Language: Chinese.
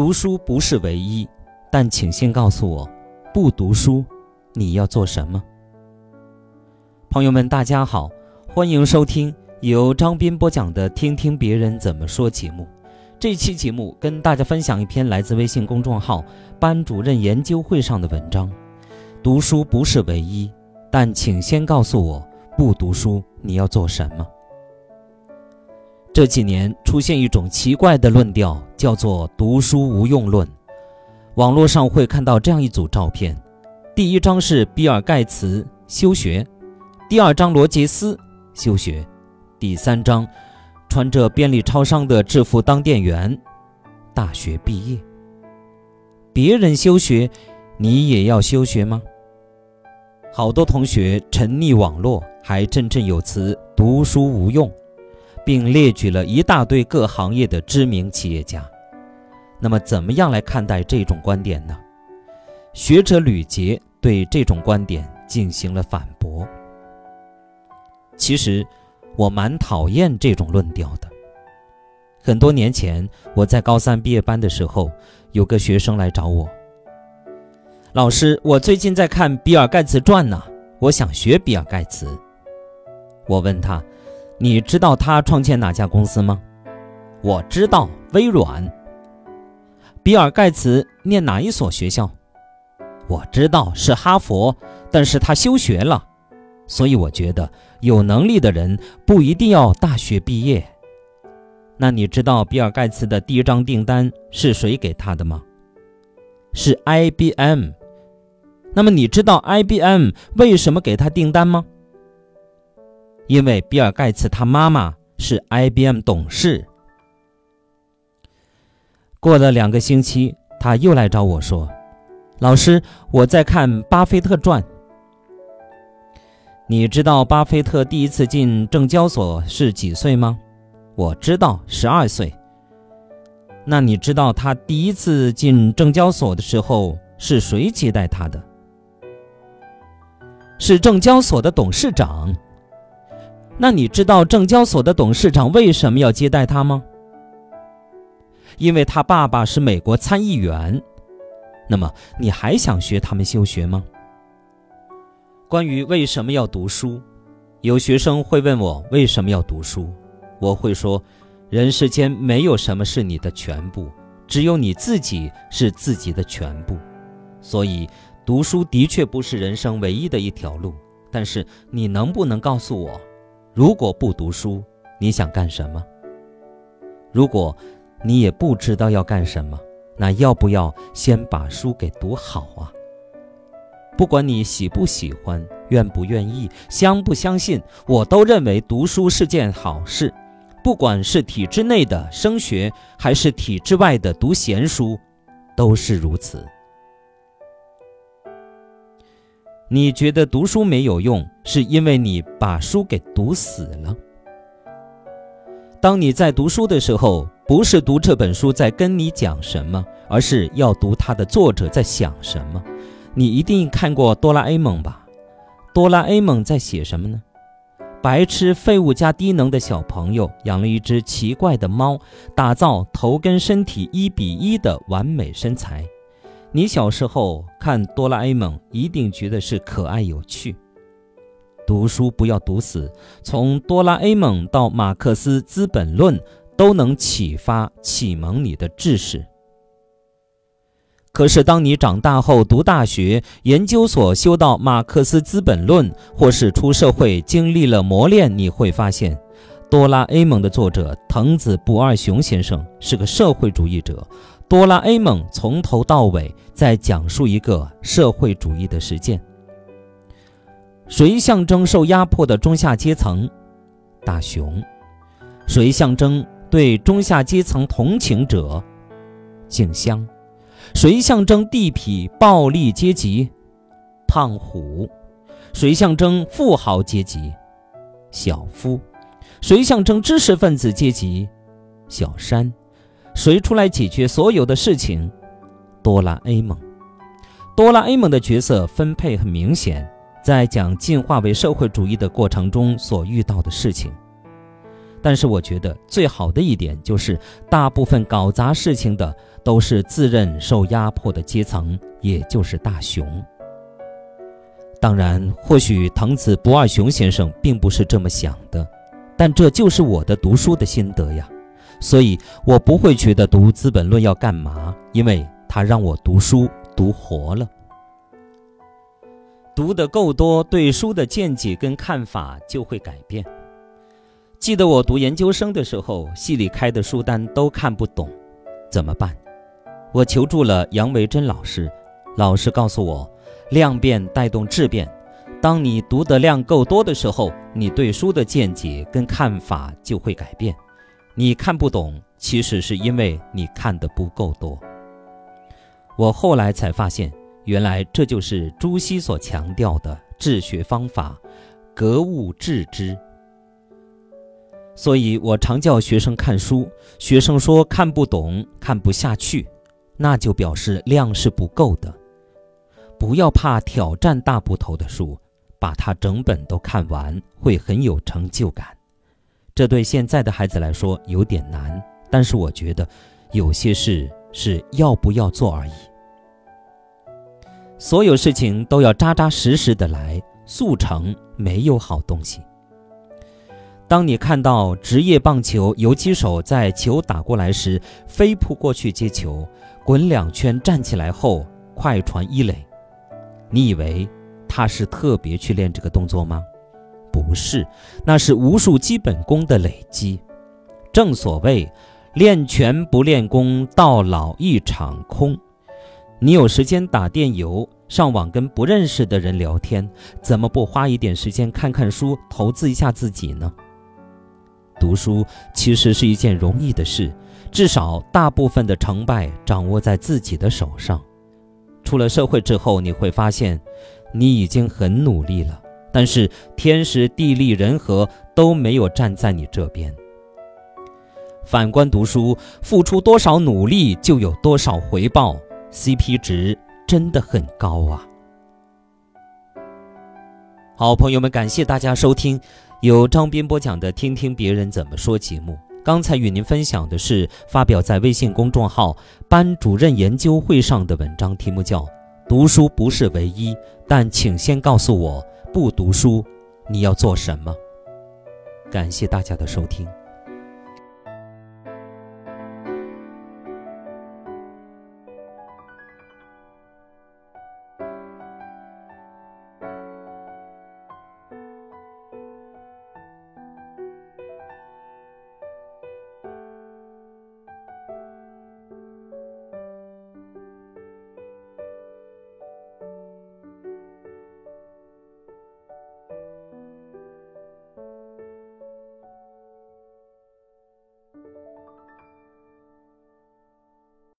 读书不是唯一，但请先告诉我，不读书你要做什么？朋友们，大家好，欢迎收听由张斌播讲的《听听别人怎么说》节目。这期节目跟大家分享一篇来自微信公众号“班主任研究会”上的文章。读书不是唯一，但请先告诉我，不读书你要做什么？这几年出现一种奇怪的论调，叫做“读书无用论”。网络上会看到这样一组照片：第一张是比尔·盖茨休学，第二张罗杰斯休学，第三张穿着便利超商的制服当店员，大学毕业。别人休学，你也要休学吗？好多同学沉溺网络，还振振有词“读书无用”。并列举了一大堆各行业的知名企业家。那么，怎么样来看待这种观点呢？学者吕杰对这种观点进行了反驳。其实，我蛮讨厌这种论调的。很多年前，我在高三毕业班的时候，有个学生来找我：“老师，我最近在看《比尔盖茨传》呢，我想学比尔盖茨。”我问他。你知道他创建哪家公司吗？我知道微软。比尔盖茨念哪一所学校？我知道是哈佛，但是他休学了。所以我觉得有能力的人不一定要大学毕业。那你知道比尔盖茨的第一张订单是谁给他的吗？是 IBM。那么你知道 IBM 为什么给他订单吗？因为比尔盖茨他妈妈是 IBM 董事。过了两个星期，他又来找我说：“老师，我在看《巴菲特传》。你知道巴菲特第一次进证交所是几岁吗？我知道，十二岁。那你知道他第一次进证交所的时候是谁接待他的？是证交所的董事长。”那你知道证交所的董事长为什么要接待他吗？因为他爸爸是美国参议员。那么你还想学他们休学吗？关于为什么要读书，有学生会问我为什么要读书，我会说，人世间没有什么是你的全部，只有你自己是自己的全部。所以读书的确不是人生唯一的一条路，但是你能不能告诉我？如果不读书，你想干什么？如果你也不知道要干什么，那要不要先把书给读好啊？不管你喜不喜欢、愿不愿意、相不相信，我都认为读书是件好事。不管是体制内的升学，还是体制外的读闲书，都是如此。你觉得读书没有用，是因为你把书给读死了。当你在读书的时候，不是读这本书在跟你讲什么，而是要读它的作者在想什么。你一定看过《哆啦 A 梦》吧？哆啦 A 梦在写什么呢？白痴、废物加低能的小朋友养了一只奇怪的猫，打造头跟身体一比一的完美身材。你小时候看哆啦 A 梦，一定觉得是可爱有趣。读书不要读死，从哆啦 A 梦到马克思《资本论》，都能启发启蒙你的知识。可是当你长大后读大学、研究所，修到马克思《资本论》，或是出社会经历了磨练，你会发现，哆啦 A 梦的作者藤子不二雄先生是个社会主义者。哆啦 A 梦从头到尾在讲述一个社会主义的实践。谁象征受压迫的中下阶层？大雄。谁象征对中下阶层同情者？静香。谁象征地痞暴力阶级？胖虎。谁象征富豪阶级？小夫。谁象征知识分子阶级？小山。谁出来解决所有的事情？哆啦 A 梦。哆啦 A 梦的角色分配很明显，在讲进化为社会主义的过程中所遇到的事情。但是我觉得最好的一点就是，大部分搞砸事情的都是自认受压迫的阶层，也就是大熊。当然，或许藤子不二雄先生并不是这么想的，但这就是我的读书的心得呀。所以我不会觉得读《资本论》要干嘛，因为它让我读书读活了。读得够多，对书的见解跟看法就会改变。记得我读研究生的时候，系里开的书单都看不懂，怎么办？我求助了杨维珍老师，老师告诉我，量变带动质变。当你读的量够多的时候，你对书的见解跟看法就会改变。你看不懂，其实是因为你看的不够多。我后来才发现，原来这就是朱熹所强调的治学方法——格物致知。所以我常叫学生看书，学生说看不懂、看不下去，那就表示量是不够的。不要怕挑战大部头的书，把它整本都看完，会很有成就感。这对现在的孩子来说有点难，但是我觉得，有些事是要不要做而已。所有事情都要扎扎实实的来，速成没有好东西。当你看到职业棒球游击手在球打过来时飞扑过去接球，滚两圈站起来后快传一垒，你以为他是特别去练这个动作吗？不是，那是无数基本功的累积。正所谓，练拳不练功，到老一场空。你有时间打电游、上网跟不认识的人聊天，怎么不花一点时间看看书，投资一下自己呢？读书其实是一件容易的事，至少大部分的成败掌握在自己的手上。出了社会之后，你会发现，你已经很努力了，但是天时地利人和都没有站在你这边。反观读书，付出多少努力就有多少回报，CP 值真的很高啊！好，朋友们，感谢大家收听。由张斌播讲的《听听别人怎么说》节目，刚才与您分享的是发表在微信公众号“班主任研究会”上的文章，题目叫《读书不是唯一》，但请先告诉我，不读书你要做什么？感谢大家的收听。